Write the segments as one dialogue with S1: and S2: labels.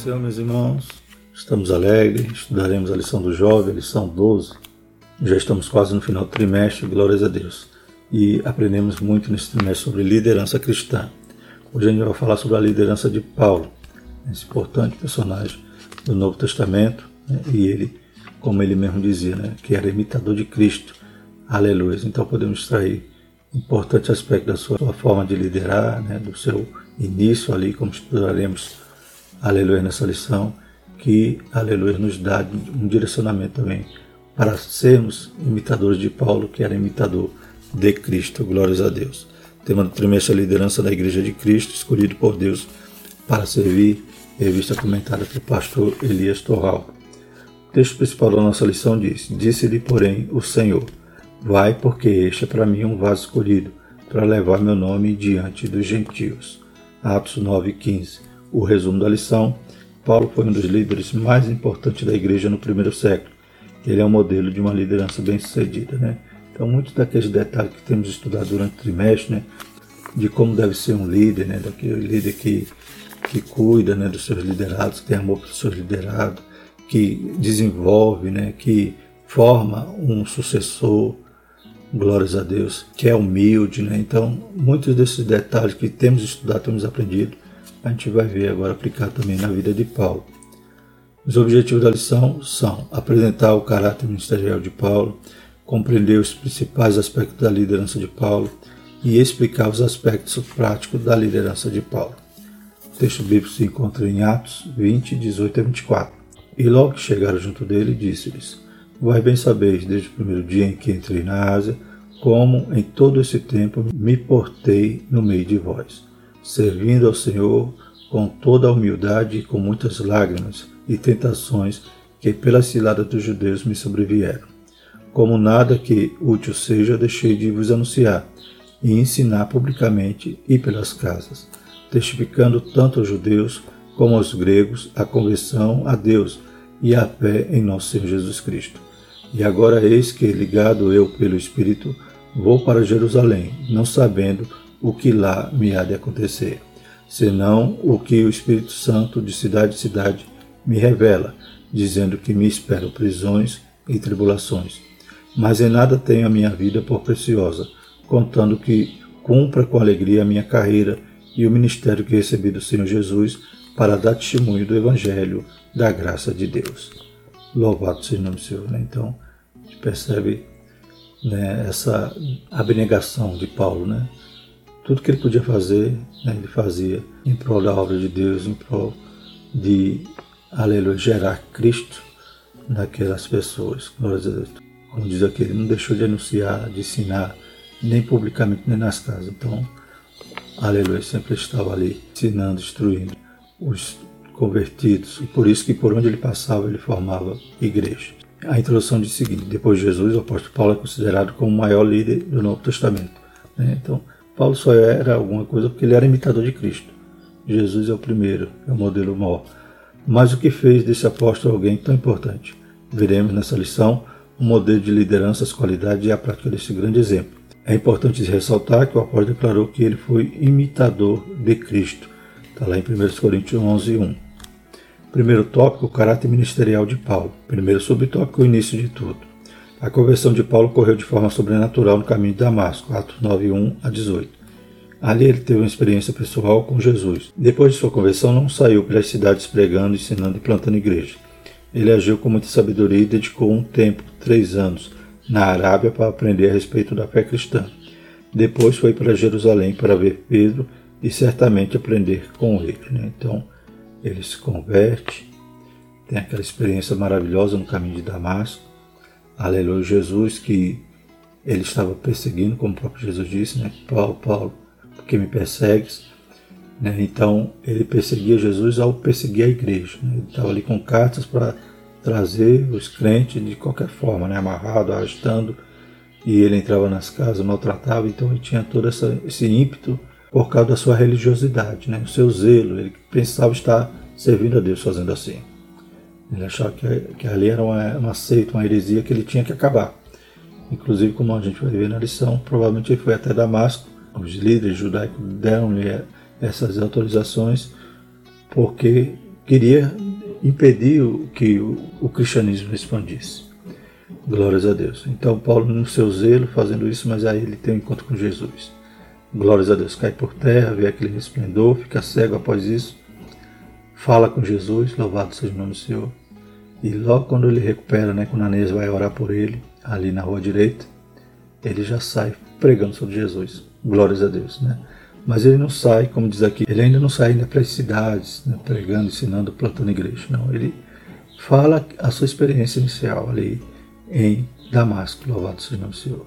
S1: Senhor, meus irmãos. Estamos alegres, estudaremos a lição do jovem, a lição 12. Já estamos quase no final do trimestre, glórias a Deus. E aprendemos muito nesse trimestre sobre liderança cristã. Hoje a gente vai falar sobre a liderança de Paulo, esse importante personagem do Novo Testamento. Né? E ele, como ele mesmo dizia, né? que era imitador de Cristo. Aleluia. Então podemos extrair importante aspecto da sua, forma de liderar, né? do seu início ali, como estudaremos aleluia, nessa lição, que, aleluia, nos dá um direcionamento também para sermos imitadores de Paulo, que era imitador de Cristo. Glórias a Deus. Tema do trimestre a liderança da Igreja de Cristo, escolhido por Deus para servir, revista comentada pelo pastor Elias Torral. O texto principal da nossa lição diz: Disse-lhe, porém, o Senhor: Vai, porque este é para mim um vaso escolhido, para levar meu nome diante dos gentios. Atos 9,15 o resumo da lição, Paulo foi um dos líderes mais importantes da igreja no primeiro século. Ele é um modelo de uma liderança bem-sucedida. Né? Então, muitos daqueles detalhes que temos estudado durante o trimestre, né? de como deve ser um líder, né? daquele líder que, que cuida né? dos seus liderados, que tem amor pelos seus liderados, que desenvolve, né? que forma um sucessor, glórias a Deus, que é humilde. Né? Então, muitos desses detalhes que temos estudado, temos aprendido, a gente vai ver agora aplicar também na vida de Paulo. Os objetivos da lição são apresentar o caráter ministerial de Paulo, compreender os principais aspectos da liderança de Paulo e explicar os aspectos práticos da liderança de Paulo. O texto bíblico se encontra em Atos 20, 18 a 24. E logo que chegaram junto dele, disse-lhes: Vai bem sabeis, desde o primeiro dia em que entrei na Ásia, como em todo esse tempo me portei no meio de vós servindo ao Senhor com toda a humildade e com muitas lágrimas e tentações que pelas ciladas dos judeus me sobrevieram. Como nada que útil seja, deixei de vos anunciar e ensinar publicamente e pelas casas, testificando tanto aos judeus como aos gregos a conversão a Deus e a fé em nosso Senhor Jesus Cristo. E agora eis que, ligado eu pelo Espírito, vou para Jerusalém, não sabendo o que lá me há de acontecer, senão o que o Espírito Santo de cidade em cidade me revela, dizendo que me esperam prisões e tribulações. Mas em nada tenho a minha vida por preciosa, contando que cumpra com alegria a minha carreira e o ministério que recebi do Senhor Jesus para dar testemunho do Evangelho da graça de Deus. Louvado seja o nome do Senhor. Né? Então, a gente percebe né, essa abnegação de Paulo, né? Tudo que ele podia fazer, né, ele fazia em prol da obra de Deus, em prol de, aleluia, gerar Cristo naquelas pessoas. Como diz aqui, ele não deixou de anunciar, de ensinar, nem publicamente, nem nas casas. Então, aleluia, sempre estava ali ensinando, instruindo os convertidos. E por isso que por onde ele passava, ele formava igreja. A introdução diz o seguinte: depois de Jesus, o apóstolo Paulo é considerado como o maior líder do Novo Testamento. Né? Então, Paulo só era alguma coisa porque ele era imitador de Cristo. Jesus é o primeiro, é o modelo maior. Mas o que fez desse apóstolo alguém tão importante? Veremos nessa lição o modelo de liderança, as qualidades e a prática desse grande exemplo. É importante ressaltar que o apóstolo declarou que ele foi imitador de Cristo. Está lá em 1 Coríntios 11, 1. Primeiro tópico, o caráter ministerial de Paulo. Primeiro subtópico, o início de tudo. A conversão de Paulo ocorreu de forma sobrenatural no caminho de Damasco, Atos 9, 1 a 18. Ali ele teve uma experiência pessoal com Jesus. Depois de sua conversão, não saiu pelas cidades pregando, ensinando e plantando igreja. Ele agiu com muita sabedoria e dedicou um tempo, três anos, na Arábia para aprender a respeito da fé cristã. Depois foi para Jerusalém para ver Pedro e certamente aprender com ele. Né? Então ele se converte, tem aquela experiência maravilhosa no caminho de Damasco aleluia, Jesus que ele estava perseguindo, como o próprio Jesus disse, né? Paulo, Paulo, porque me persegues? Né? Então ele perseguia Jesus ao perseguir a igreja. Né? Ele estava ali com cartas para trazer os crentes de qualquer forma, né? amarrado, arrastando, e ele entrava nas casas, maltratava, então ele tinha todo essa, esse ímpeto por causa da sua religiosidade, né? o seu zelo, ele pensava estar servindo a Deus fazendo assim. Ele achava que, que ali era uma, uma seita, uma heresia que ele tinha que acabar. Inclusive, como a gente vai ver na lição, provavelmente ele foi até Damasco. Os líderes judaicos deram-lhe essas autorizações porque queria impedir que o cristianismo expandisse. Glórias a Deus. Então, Paulo, no seu zelo, fazendo isso, mas aí ele tem um encontro com Jesus. Glórias a Deus. Cai por terra, vê aquele resplendor, fica cego após isso, fala com Jesus, louvado seja o nome do Senhor. E logo quando ele recupera, né, quando Ananias vai orar por ele, ali na rua direita, ele já sai pregando sobre Jesus. Glórias a Deus, né? Mas ele não sai, como diz aqui, ele ainda não sai ainda para as cidades, né, pregando, ensinando, plantando igreja. Não, ele fala a sua experiência inicial ali em Damasco, louvado seja o nome do Senhor.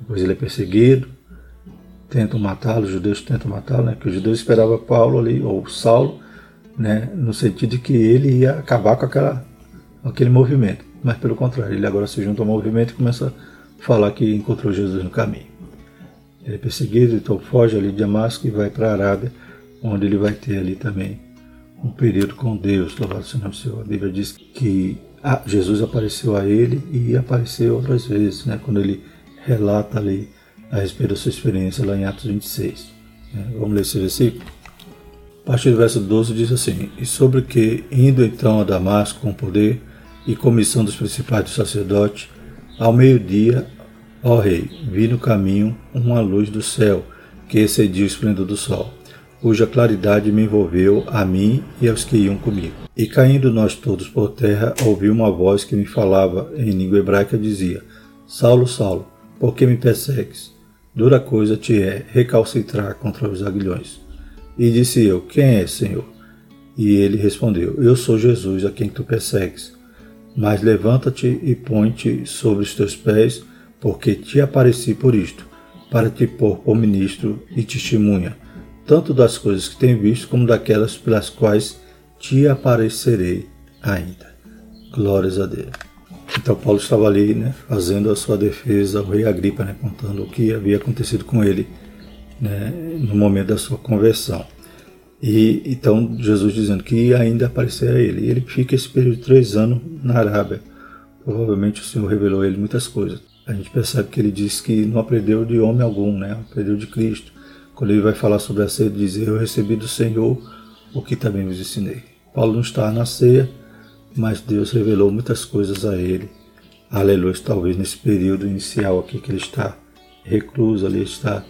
S1: Depois ele é perseguido, tentam matá-lo, os judeus tentam matá-lo, né, que os judeus esperavam Paulo ali, ou Saulo, né, no sentido de que ele ia acabar com aquela, aquele movimento. Mas pelo contrário, ele agora se junta ao movimento e começa a falar que encontrou Jesus no caminho. Ele é perseguido, então foge ali de Damasco e vai para a Arábia, onde ele vai ter ali também um período com Deus, louvado seja o Senhor. A Bíblia diz que Jesus apareceu a ele e apareceu outras vezes, né, quando ele relata ali a respeito da sua experiência lá em Atos 26. Né. Vamos ler esse versículo? A partir do verso 12 diz assim: E sobre que, indo então a Damasco com poder e comissão dos principais dos sacerdotes, ao meio-dia Ó Rei, vi no caminho uma luz do céu que excedia o esplendor do sol, cuja claridade me envolveu a mim e aos que iam comigo. E caindo nós todos por terra, ouvi uma voz que me falava em língua hebraica dizia: Saulo, Saulo, por que me persegues? Dura coisa te é recalcitrar contra os aguilhões. E disse eu: Quem é, Senhor? E ele respondeu: Eu sou Jesus a quem tu persegues. Mas levanta-te e põe-te sobre os teus pés, porque te apareci por isto, para te pôr por ministro e testemunha, tanto das coisas que tenho visto, como daquelas pelas quais te aparecerei ainda. Glórias a Deus. Então Paulo estava ali, né, fazendo a sua defesa ao rei Agripa, né, contando o que havia acontecido com ele né, no momento da sua conversão. E então Jesus dizendo que ainda aparecer a ele. E ele fica esse período de três anos na Arábia. Provavelmente o Senhor revelou a ele muitas coisas a gente percebe que ele diz que não aprendeu de homem algum, né? aprendeu de Cristo. Quando ele vai falar sobre a ceia, ele diz: Eu recebi do Senhor o que também vos ensinei. Paulo não está na ceia, mas Deus revelou muitas coisas a ele. Aleluia, talvez nesse período inicial aqui que ele está recluso ali, está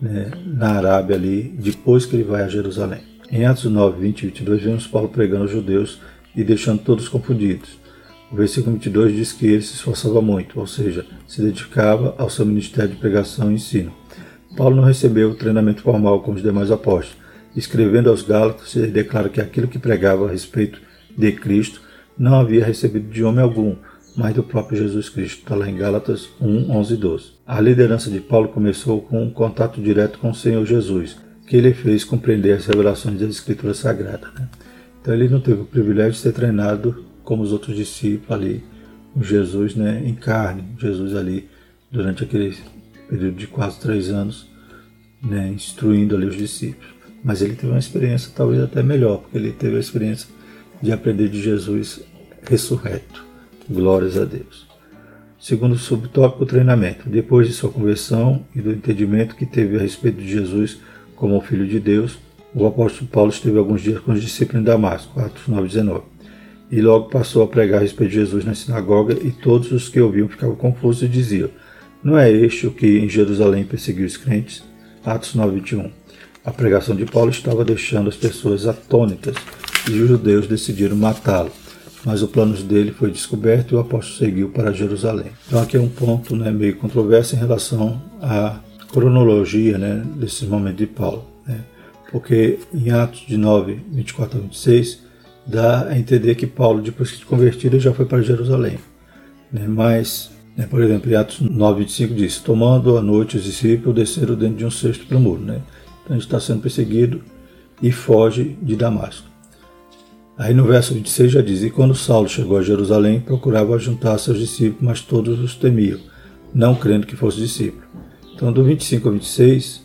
S1: né, na Arábia ali, depois que ele vai a Jerusalém. Em Atos 9, 20 e 22, vemos Paulo pregando aos judeus e deixando todos confundidos. O versículo 22 diz que ele se esforçava muito, ou seja, se dedicava ao seu ministério de pregação e ensino. Paulo não recebeu o treinamento formal como os demais apóstolos. Escrevendo aos Gálatas, ele declara que aquilo que pregava a respeito de Cristo não havia recebido de homem algum, mas do próprio Jesus Cristo. Está lá em Gálatas 1, 11 e 12. A liderança de Paulo começou com um contato direto com o Senhor Jesus, que ele fez compreender as revelações das Escrituras Sagradas. Né? Então ele não teve o privilégio de ser treinado como os outros discípulos ali, Jesus né, em carne, Jesus ali durante aquele período de quase três anos, né, instruindo ali os discípulos. Mas ele teve uma experiência talvez até melhor, porque ele teve a experiência de aprender de Jesus ressurreto. Glórias a Deus. Segundo subtópico, treinamento. Depois de sua conversão e do entendimento que teve a respeito de Jesus como o Filho de Deus, o apóstolo Paulo esteve alguns dias com os discípulos em Damasco, Atos 9,19 e logo passou a pregar a respeito de Jesus na sinagoga, e todos os que ouviam ficavam confusos e diziam: Não é este o que em Jerusalém perseguiu os crentes? Atos 9:21. A pregação de Paulo estava deixando as pessoas atônitas e os judeus decidiram matá-lo. Mas o plano dele foi descoberto e o apóstolo seguiu para Jerusalém. Então aqui é um ponto né, meio controverso em relação à cronologia né, desses momentos de Paulo. Né? Porque em Atos de 9, 24 a 26, dá a entender que Paulo, depois que se convertido, já foi para Jerusalém. Né? Mas, né, por exemplo, em Atos 9, 25 diz: Tomando à noite os discípulos, desceram dentro de um cesto para o muro. Né? Então ele está sendo perseguido e foge de Damasco. Aí no verso 26 já diz: E quando Saulo chegou a Jerusalém, procurava juntar seus discípulos, mas todos os temiam, não crendo que fosse discípulo. Então, do 25 ao 26,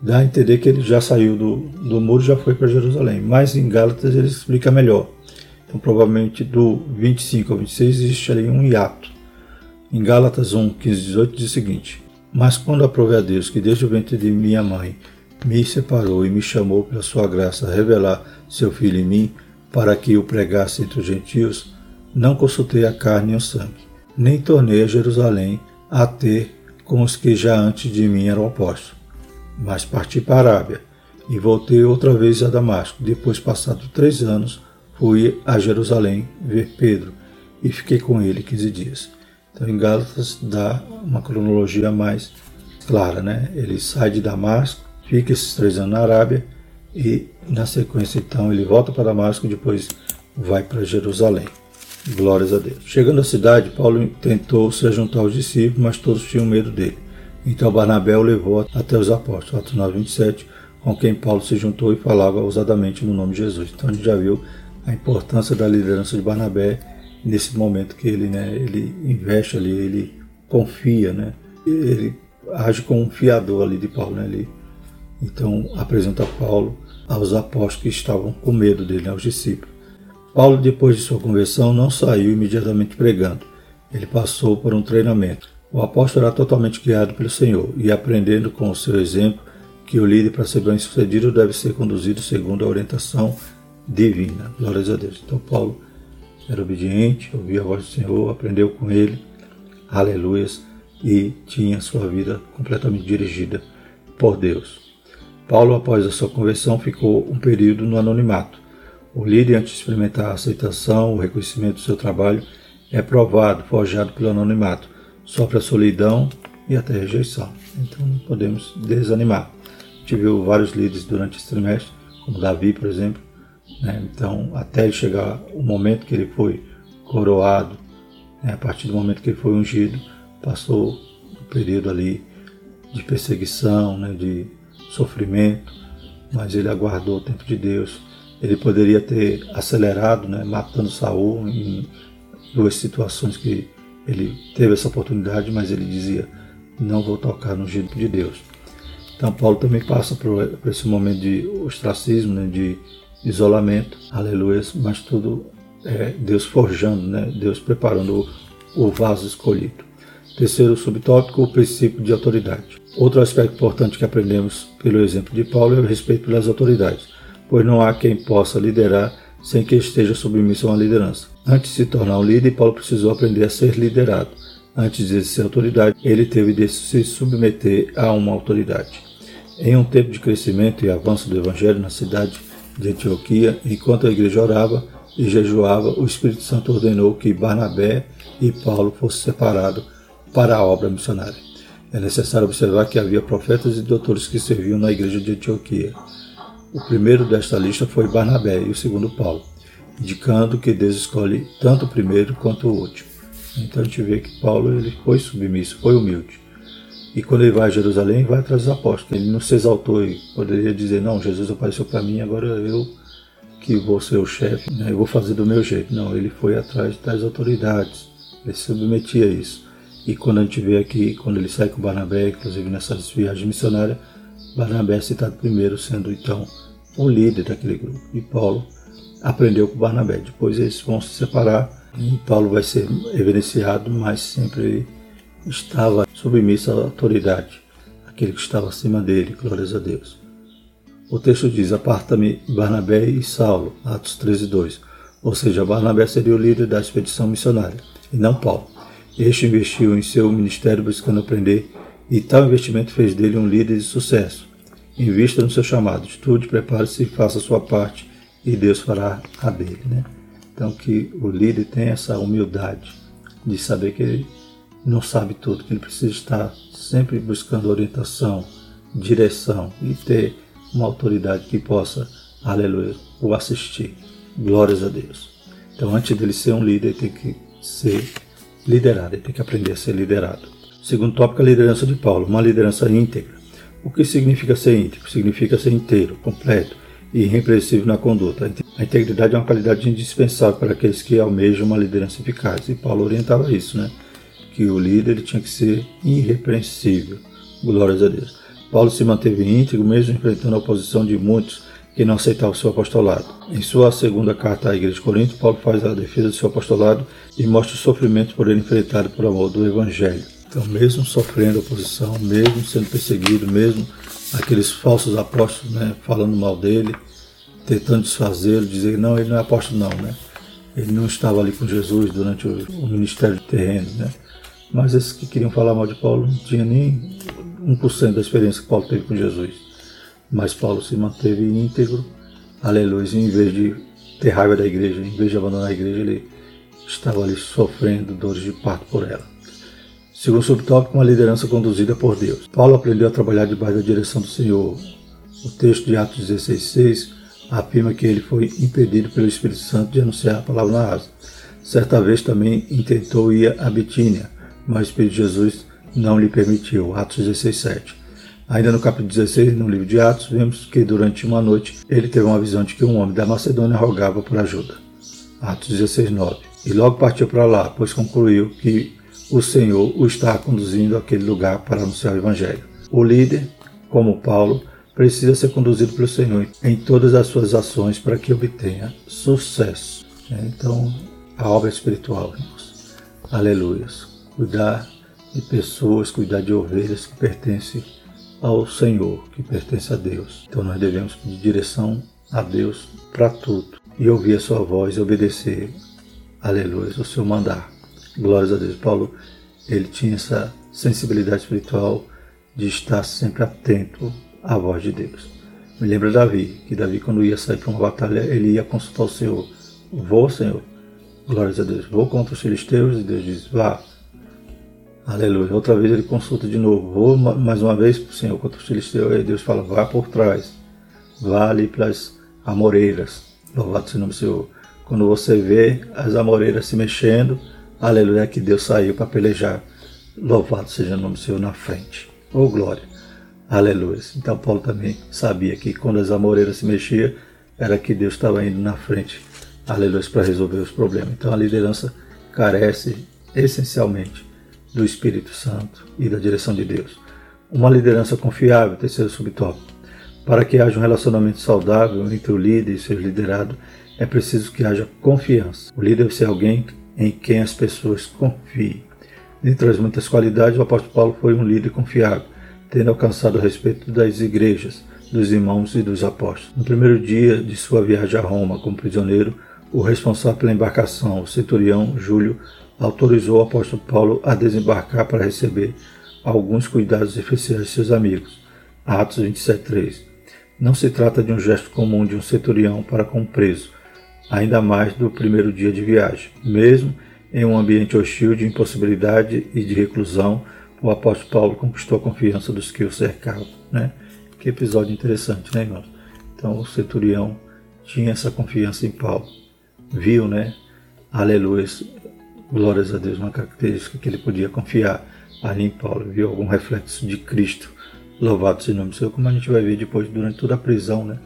S1: dá a entender que ele já saiu do, do muro já foi para Jerusalém. Mas em Gálatas ele explica melhor. Então, provavelmente do 25 ao 26 existe ali um hiato. Em Gálatas 1, 15 18 diz o seguinte: Mas quando aprovei a Deus que desde o ventre de minha mãe me separou e me chamou pela sua graça a revelar seu filho em mim, para que o pregasse entre os gentios, não consultei a carne e o sangue, nem tornei a Jerusalém a ter com os que já antes de mim eram opostos. Mas parti para a Arábia e voltei outra vez a Damasco. Depois, passado três anos, fui a Jerusalém ver Pedro e fiquei com ele 15 dias. Então, em Gálatas dá uma cronologia mais clara, né? Ele sai de Damasco, fica esses três anos na Arábia e, na sequência, então, ele volta para Damasco e depois vai para Jerusalém. Glórias a Deus. Chegando à cidade, Paulo tentou se juntar aos discípulos, mas todos tinham medo dele. Então Barnabé o levou até os apóstolos, Atos 9, 27, com quem Paulo se juntou e falava ousadamente no nome de Jesus. Então a gente já viu a importância da liderança de Barnabé nesse momento que ele, né, ele investe ali, ele confia, né, ele age como um fiador ali de Paulo, né, ele então apresenta Paulo aos apóstolos que estavam com medo dele, aos discípulos. Paulo, depois de sua conversão, não saiu imediatamente pregando. Ele passou por um treinamento. O apóstolo era totalmente guiado pelo Senhor e aprendendo com o seu exemplo que o líder, para ser bem sucedido, deve ser conduzido segundo a orientação divina. Glórias a Deus. Então, Paulo era obediente, ouvia a voz do Senhor, aprendeu com ele, aleluias, e tinha sua vida completamente dirigida por Deus. Paulo, após a sua conversão, ficou um período no anonimato. O líder, antes de experimentar a aceitação, o reconhecimento do seu trabalho, é provado, forjado pelo anonimato, sofre a solidão e até rejeição. Então não podemos desanimar. A gente viu vários líderes durante esse trimestre, como Davi, por exemplo. Né? Então, até chegar o momento que ele foi coroado, né? a partir do momento que ele foi ungido, passou um período ali de perseguição, né? de sofrimento, mas ele aguardou o tempo de Deus ele poderia ter acelerado, né, matando Saul em duas situações que ele teve essa oportunidade, mas ele dizia: não vou tocar no jeito de Deus. Então Paulo também passa por, por esse momento de ostracismo, né, de isolamento, aleluia, mas tudo é Deus forjando, né, Deus preparando o, o vaso escolhido. Terceiro subtópico, o princípio de autoridade. Outro aspecto importante que aprendemos pelo exemplo de Paulo é o respeito pelas autoridades pois não há quem possa liderar sem que esteja submisso uma liderança. Antes de se tornar um líder, Paulo precisou aprender a ser liderado. Antes de exercer autoridade, ele teve de se submeter a uma autoridade. Em um tempo de crescimento e avanço do evangelho na cidade de Antioquia, enquanto a igreja orava e jejuava, o Espírito Santo ordenou que Barnabé e Paulo fossem separados para a obra missionária. É necessário observar que havia profetas e doutores que serviam na igreja de Antioquia. O primeiro desta lista foi Barnabé e o segundo Paulo, indicando que Deus escolhe tanto o primeiro quanto o último. Então a gente vê que Paulo ele foi submisso, foi humilde. E quando ele vai a Jerusalém, vai atrás dos apóstolos. Ele não se exaltou e poderia dizer: Não, Jesus apareceu para mim, agora eu que vou ser o chefe, né? eu vou fazer do meu jeito. Não, ele foi atrás das autoridades, ele se submetia a isso. E quando a gente vê aqui, quando ele sai com Barnabé, inclusive nessas viagens missionárias, Barnabé é citado primeiro, sendo então o líder daquele grupo. E Paulo aprendeu com Barnabé. Depois eles vão se separar e Paulo vai ser evidenciado, mas sempre estava submisso à autoridade, aquele que estava acima dele, glórias a Deus. O texto diz: Aparta-me Barnabé e Saulo, Atos 13, 2. Ou seja, Barnabé seria o líder da expedição missionária, e não Paulo. Este investiu em seu ministério buscando aprender, e tal investimento fez dele um líder de sucesso. Invista no seu chamado, estude, prepare-se e faça a sua parte e Deus fará a dele. Né? Então que o líder tenha essa humildade de saber que ele não sabe tudo, que ele precisa estar sempre buscando orientação, direção e ter uma autoridade que possa, aleluia, o assistir. Glórias a Deus. Então antes dele ser um líder, ele tem que ser liderado, ele tem que aprender a ser liderado. Segundo tópico, a liderança de Paulo, uma liderança íntegra. O que significa ser íntegro? Significa ser inteiro, completo e irrepreensível na conduta. A integridade é uma qualidade indispensável para aqueles que almejam uma liderança eficaz. E Paulo orientava isso, né? Que o líder ele tinha que ser irrepreensível. Glórias a Deus. Paulo se manteve íntegro mesmo enfrentando a oposição de muitos que não aceitavam o seu apostolado. Em sua segunda carta à igreja de Corinto, Paulo faz a defesa do seu apostolado e mostra o sofrimento por ele enfrentado por amor do evangelho. Então, mesmo sofrendo oposição, mesmo sendo perseguido, mesmo aqueles falsos apóstolos né, falando mal dele, tentando desfazê-lo, dizer não, ele não é apóstolo não, né? Ele não estava ali com Jesus durante o, o ministério terreno, né? Mas esses que queriam falar mal de Paulo não tinham nem 1% da experiência que Paulo teve com Jesus. Mas Paulo se manteve íntegro, aleluia, em vez de ter raiva da igreja, em vez de abandonar a igreja, ele estava ali sofrendo dores de parto por ela. Segundo subtópico, uma liderança conduzida por Deus. Paulo aprendeu a trabalhar debaixo da direção do Senhor. O texto de Atos 16,6 afirma que ele foi impedido pelo Espírito Santo de anunciar a palavra na Ásia. Certa vez também intentou ir a Bitínia, mas o Espírito de Jesus não lhe permitiu. Atos 16,7. Ainda no capítulo 16, no livro de Atos, vemos que durante uma noite ele teve uma visão de que um homem da Macedônia rogava por ajuda. Atos 16,9. E logo partiu para lá, pois concluiu que o Senhor o está conduzindo àquele lugar para anunciar o Evangelho. O líder, como Paulo, precisa ser conduzido pelo Senhor em todas as suas ações para que obtenha sucesso. Então, a obra espiritual, irmãos. Aleluias. Cuidar de pessoas, cuidar de ovelhas que pertencem ao Senhor, que pertencem a Deus. Então, nós devemos pedir direção a Deus para tudo e ouvir a sua voz e obedecer, aleluia, o seu mandar. Glórias a Deus. Paulo, ele tinha essa sensibilidade espiritual de estar sempre atento à voz de Deus. Me lembra Davi, que Davi, quando ia sair para uma batalha, ele ia consultar o Senhor. Vou, Senhor. Glórias a Deus. Vou contra os filisteus e Deus diz, vá. Aleluia. Outra vez ele consulta de novo. Vou mais uma vez para o Senhor contra os filisteus. E Deus fala, vá por trás. Vá ali pelas amoreiras. Louvado seja o nome do Senhor. Quando você vê as amoreiras se mexendo, Aleluia, que Deus saiu para pelejar. Louvado seja o nome do Senhor na frente. Oh glória. Aleluia. Então Paulo também sabia que quando as amoreiras se mexiam, era que Deus estava indo na frente. Aleluia, para resolver os problemas. Então a liderança carece essencialmente do Espírito Santo e da direção de Deus. Uma liderança confiável, terceiro subtópico. Para que haja um relacionamento saudável entre o líder e seu liderado, é preciso que haja confiança. O líder deve ser alguém em quem as pessoas confiem. Dentre as muitas qualidades, o apóstolo Paulo foi um líder confiável, tendo alcançado o respeito das igrejas, dos irmãos e dos apóstolos. No primeiro dia de sua viagem a Roma como prisioneiro, o responsável pela embarcação, o centurião Júlio, autorizou o apóstolo Paulo a desembarcar para receber alguns cuidados especiais de seus amigos. Atos 27:3. Não se trata de um gesto comum de um centurião para com um preso, ainda mais do primeiro dia de viagem. Mesmo em um ambiente hostil de impossibilidade e de reclusão, o apóstolo Paulo conquistou a confiança dos que o cercavam. Né? Que episódio interessante, né, irmãos? Então o centurião tinha essa confiança em Paulo. Viu, né? Aleluia, glórias a Deus, uma característica que ele podia confiar ali em Paulo. Viu algum reflexo de Cristo. Louvado seja o nome do Senhor, como a gente vai ver depois durante toda a prisão, né?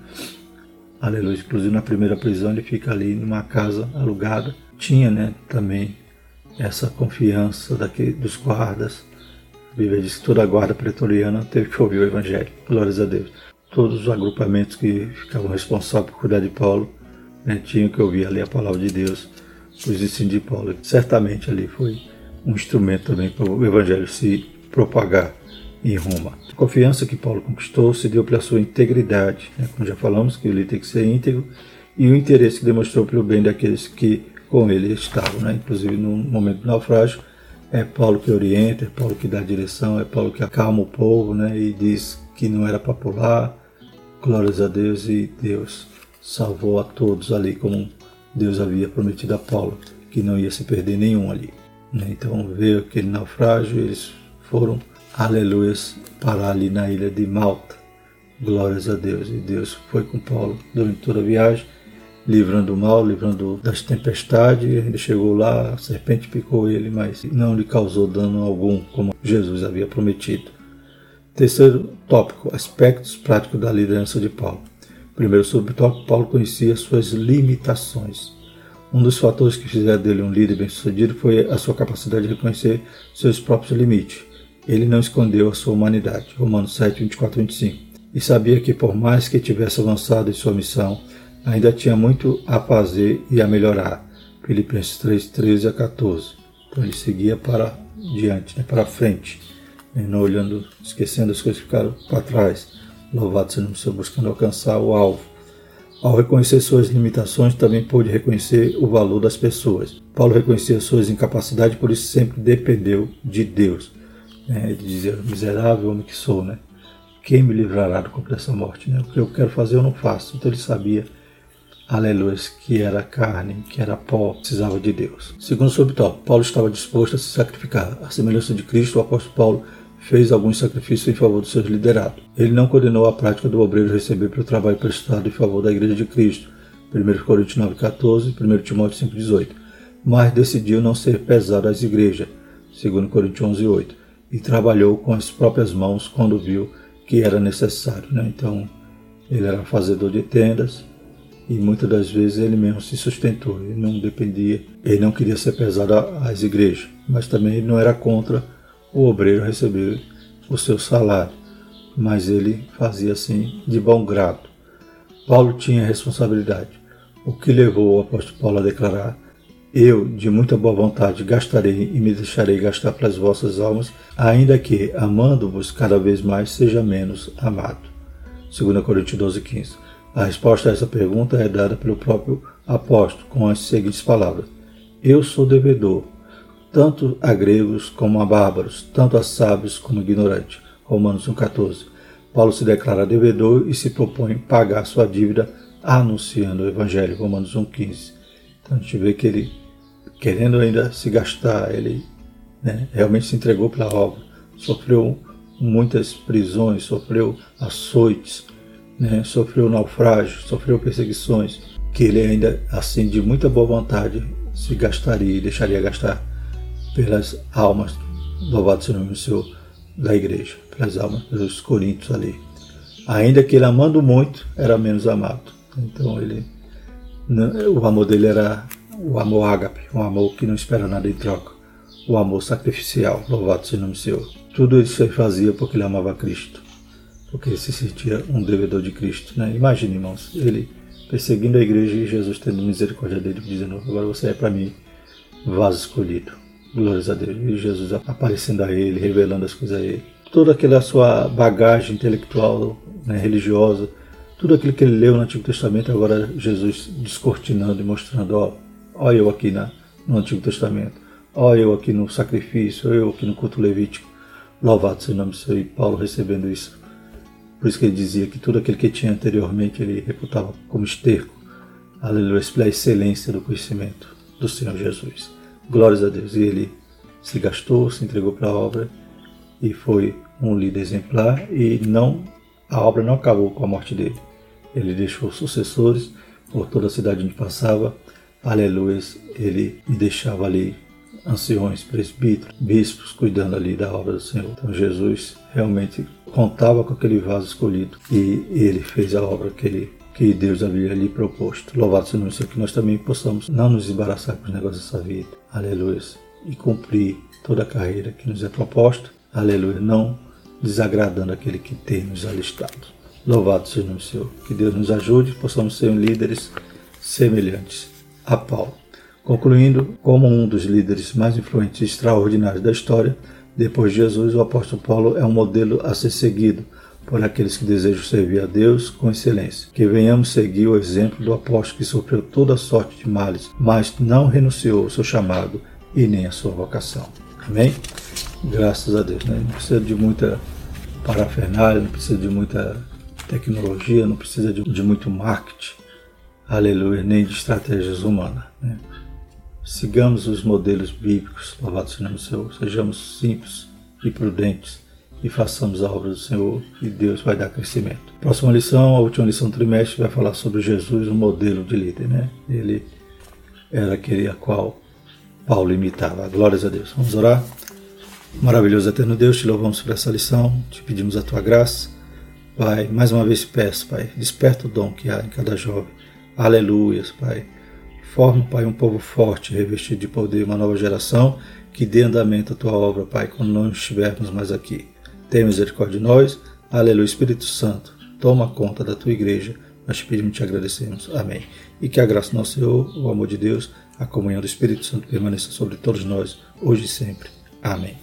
S1: Aleluia. Inclusive na primeira prisão ele fica ali numa casa alugada. Tinha né, também essa confiança daqui, dos guardas. A Bíblia diz que toda a guarda pretoriana teve que ouvir o Evangelho. Glórias a Deus. Todos os agrupamentos que ficavam responsáveis por cuidar de Paulo né, tinham que ouvir ali a palavra de Deus, ensinos de Paulo. Certamente ali foi um instrumento também para o Evangelho se propagar em Roma. A confiança que Paulo conquistou se deu pela sua integridade, né? como já falamos, que ele tem que ser íntegro, e o interesse que demonstrou pelo bem daqueles que com ele estavam. Né? Inclusive, no momento do naufrágio, é Paulo que orienta, é Paulo que dá direção, é Paulo que acalma o povo né? e diz que não era para pular. Glórias a Deus e Deus salvou a todos ali, como Deus havia prometido a Paulo, que não ia se perder nenhum ali. Né? Então veio aquele naufrágio, eles foram aleluia, parar ali na ilha de Malta. Glórias a Deus. E Deus foi com Paulo durante toda a viagem, livrando o mal, livrando das tempestades. Ele chegou lá, a serpente picou ele, mas não lhe causou dano algum, como Jesus havia prometido. Terceiro tópico: aspectos práticos da liderança de Paulo. Primeiro subtópico: Paulo conhecia suas limitações. Um dos fatores que fizeram dele um líder bem-sucedido foi a sua capacidade de reconhecer seus próprios limites ele não escondeu a sua humanidade. Romanos 7, 24 25. E sabia que, por mais que tivesse avançado em sua missão, ainda tinha muito a fazer e a melhorar. Filipenses 3, 13 a 14. Então ele seguia para diante, né, para frente, né, não olhando, esquecendo as coisas que ficaram para trás. Louvado seja o Senhor, buscando alcançar o alvo. Ao reconhecer suas limitações, também pôde reconhecer o valor das pessoas. Paulo reconhecia suas incapacidades, por isso sempre dependeu de Deus. É, ele dizia, miserável homem que sou, né? Quem me livrará do corpo dessa morte? Né? O que eu quero fazer eu não faço. Então ele sabia, aleluia, que era carne, que era pó, precisava de Deus. Segundo sobre tal, Paulo estava disposto a se sacrificar. A semelhança de Cristo, o apóstolo Paulo fez alguns sacrifícios em favor dos seus liderados. Ele não condenou a prática do obreiro receber pelo trabalho prestado em favor da Igreja de Cristo, 1 Coríntios 9,14 e 1 Timóteo 5,18, mas decidiu não ser pesado às igrejas, 2 Coríntios 11,8, e trabalhou com as próprias mãos quando viu que era necessário. Né? Então, ele era fazedor de tendas e muitas das vezes ele mesmo se sustentou, ele não dependia, ele não queria ser pesado às igrejas, mas também ele não era contra o obreiro receber o seu salário, mas ele fazia assim de bom grado. Paulo tinha responsabilidade, o que levou o apóstolo Paulo a declarar: Eu, de muita boa vontade, gastarei e me deixarei gastar para as vossas almas, ainda que, amando-vos cada vez mais, seja menos amado. 2 Coríntios 12, 15. A resposta a essa pergunta é dada pelo próprio apóstolo com as seguintes palavras: Eu sou devedor, tanto a gregos como a bárbaros, tanto a sábios como ignorantes. Romanos 1,14. Paulo se declara devedor e se propõe pagar sua dívida anunciando o Evangelho. Romanos 1,15. Então a gente vê que ele, querendo ainda se gastar, ele né, realmente se entregou pela obra, sofreu muitas prisões, sofreu açoites, né, sofreu naufrágio, sofreu perseguições, que ele ainda, assim, de muita boa vontade, se gastaria e deixaria gastar pelas almas, louvado seja o nome do Senhor, da igreja, pelas almas dos coríntios ali. Ainda que ele amando muito, era menos amado. Então ele, o amor dele era o amor ágape, um amor que não espera nada em troca, o amor sacrificial, louvado seja o nome do Senhor. Tudo isso ele fazia porque ele amava Cristo, porque ele se sentia um devedor de Cristo. Né? Imagine, irmãos, ele perseguindo a igreja e Jesus tendo misericórdia dele, dizendo: Agora você é para mim vaso escolhido. Glórias a Deus. E Jesus aparecendo a ele, revelando as coisas a ele. Toda aquela sua bagagem intelectual, né, religiosa, tudo aquilo que ele leu no Antigo Testamento, agora Jesus descortinando e mostrando, ó, ó eu aqui na, no Antigo Testamento, ó eu aqui no sacrifício, ó eu aqui no culto levítico. Louvado seja o nome do Senhor. E Paulo recebendo isso. Por isso que ele dizia que tudo aquilo que tinha anteriormente ele reputava como esterco. Aleluia, pela excelência do conhecimento do Senhor Jesus. Glórias a Deus. E ele se gastou, se entregou para a obra e foi um líder exemplar e não a obra não acabou com a morte dele. Ele deixou sucessores por toda a cidade onde passava. Aleluia. Ele deixava ali anciões, presbíteros, bispos cuidando ali da obra do Senhor. Então Jesus realmente contava com aquele vaso escolhido e ele fez a obra que ele que Deus havia lhe proposto. Louvado seja o Senhor, que nós também possamos não nos embaraçar com os negócios dessa vida. Aleluia. E cumprir toda a carreira que nos é proposta. Aleluia. Não desagradando aquele que tem nos alistado. Louvado seja o nome Senhor. Que Deus nos ajude, possamos ser líderes semelhantes a Paulo. Concluindo, como um dos líderes mais influentes e extraordinários da história, depois de Jesus, o apóstolo Paulo é um modelo a ser seguido por aqueles que desejam servir a Deus com excelência. Que venhamos seguir o exemplo do apóstolo que sofreu toda sorte de males, mas não renunciou ao seu chamado e nem à sua vocação. Amém? Graças a Deus. Né? Não precisa de muita parafernália, não precisa de muita tecnologia, não precisa de, de muito marketing, aleluia, nem de estratégias humanas. Né? Sigamos os modelos bíblicos, louvado seja o Senhor, sejamos simples e prudentes e façamos a obra do Senhor e Deus vai dar crescimento. Próxima lição, a última lição do trimestre, vai falar sobre Jesus, o modelo de líder. Né? Ele era aquele a qual Paulo imitava. Glórias a Deus. Vamos orar. Maravilhoso eterno Deus, te louvamos por essa lição, te pedimos a tua graça. Pai, mais uma vez te peço, Pai, desperta o dom que há em cada jovem. Aleluias, Pai. Forma, Pai, um povo forte, revestido de poder, uma nova geração que dê andamento à tua obra, Pai, quando não estivermos mais aqui. Tenha misericórdia de nós. Aleluia. Espírito Santo, toma conta da tua igreja. Nós te pedimos e te agradecemos. Amém. E que a graça do nosso Senhor, o amor de Deus, a comunhão do Espírito Santo permaneça sobre todos nós, hoje e sempre. Amém.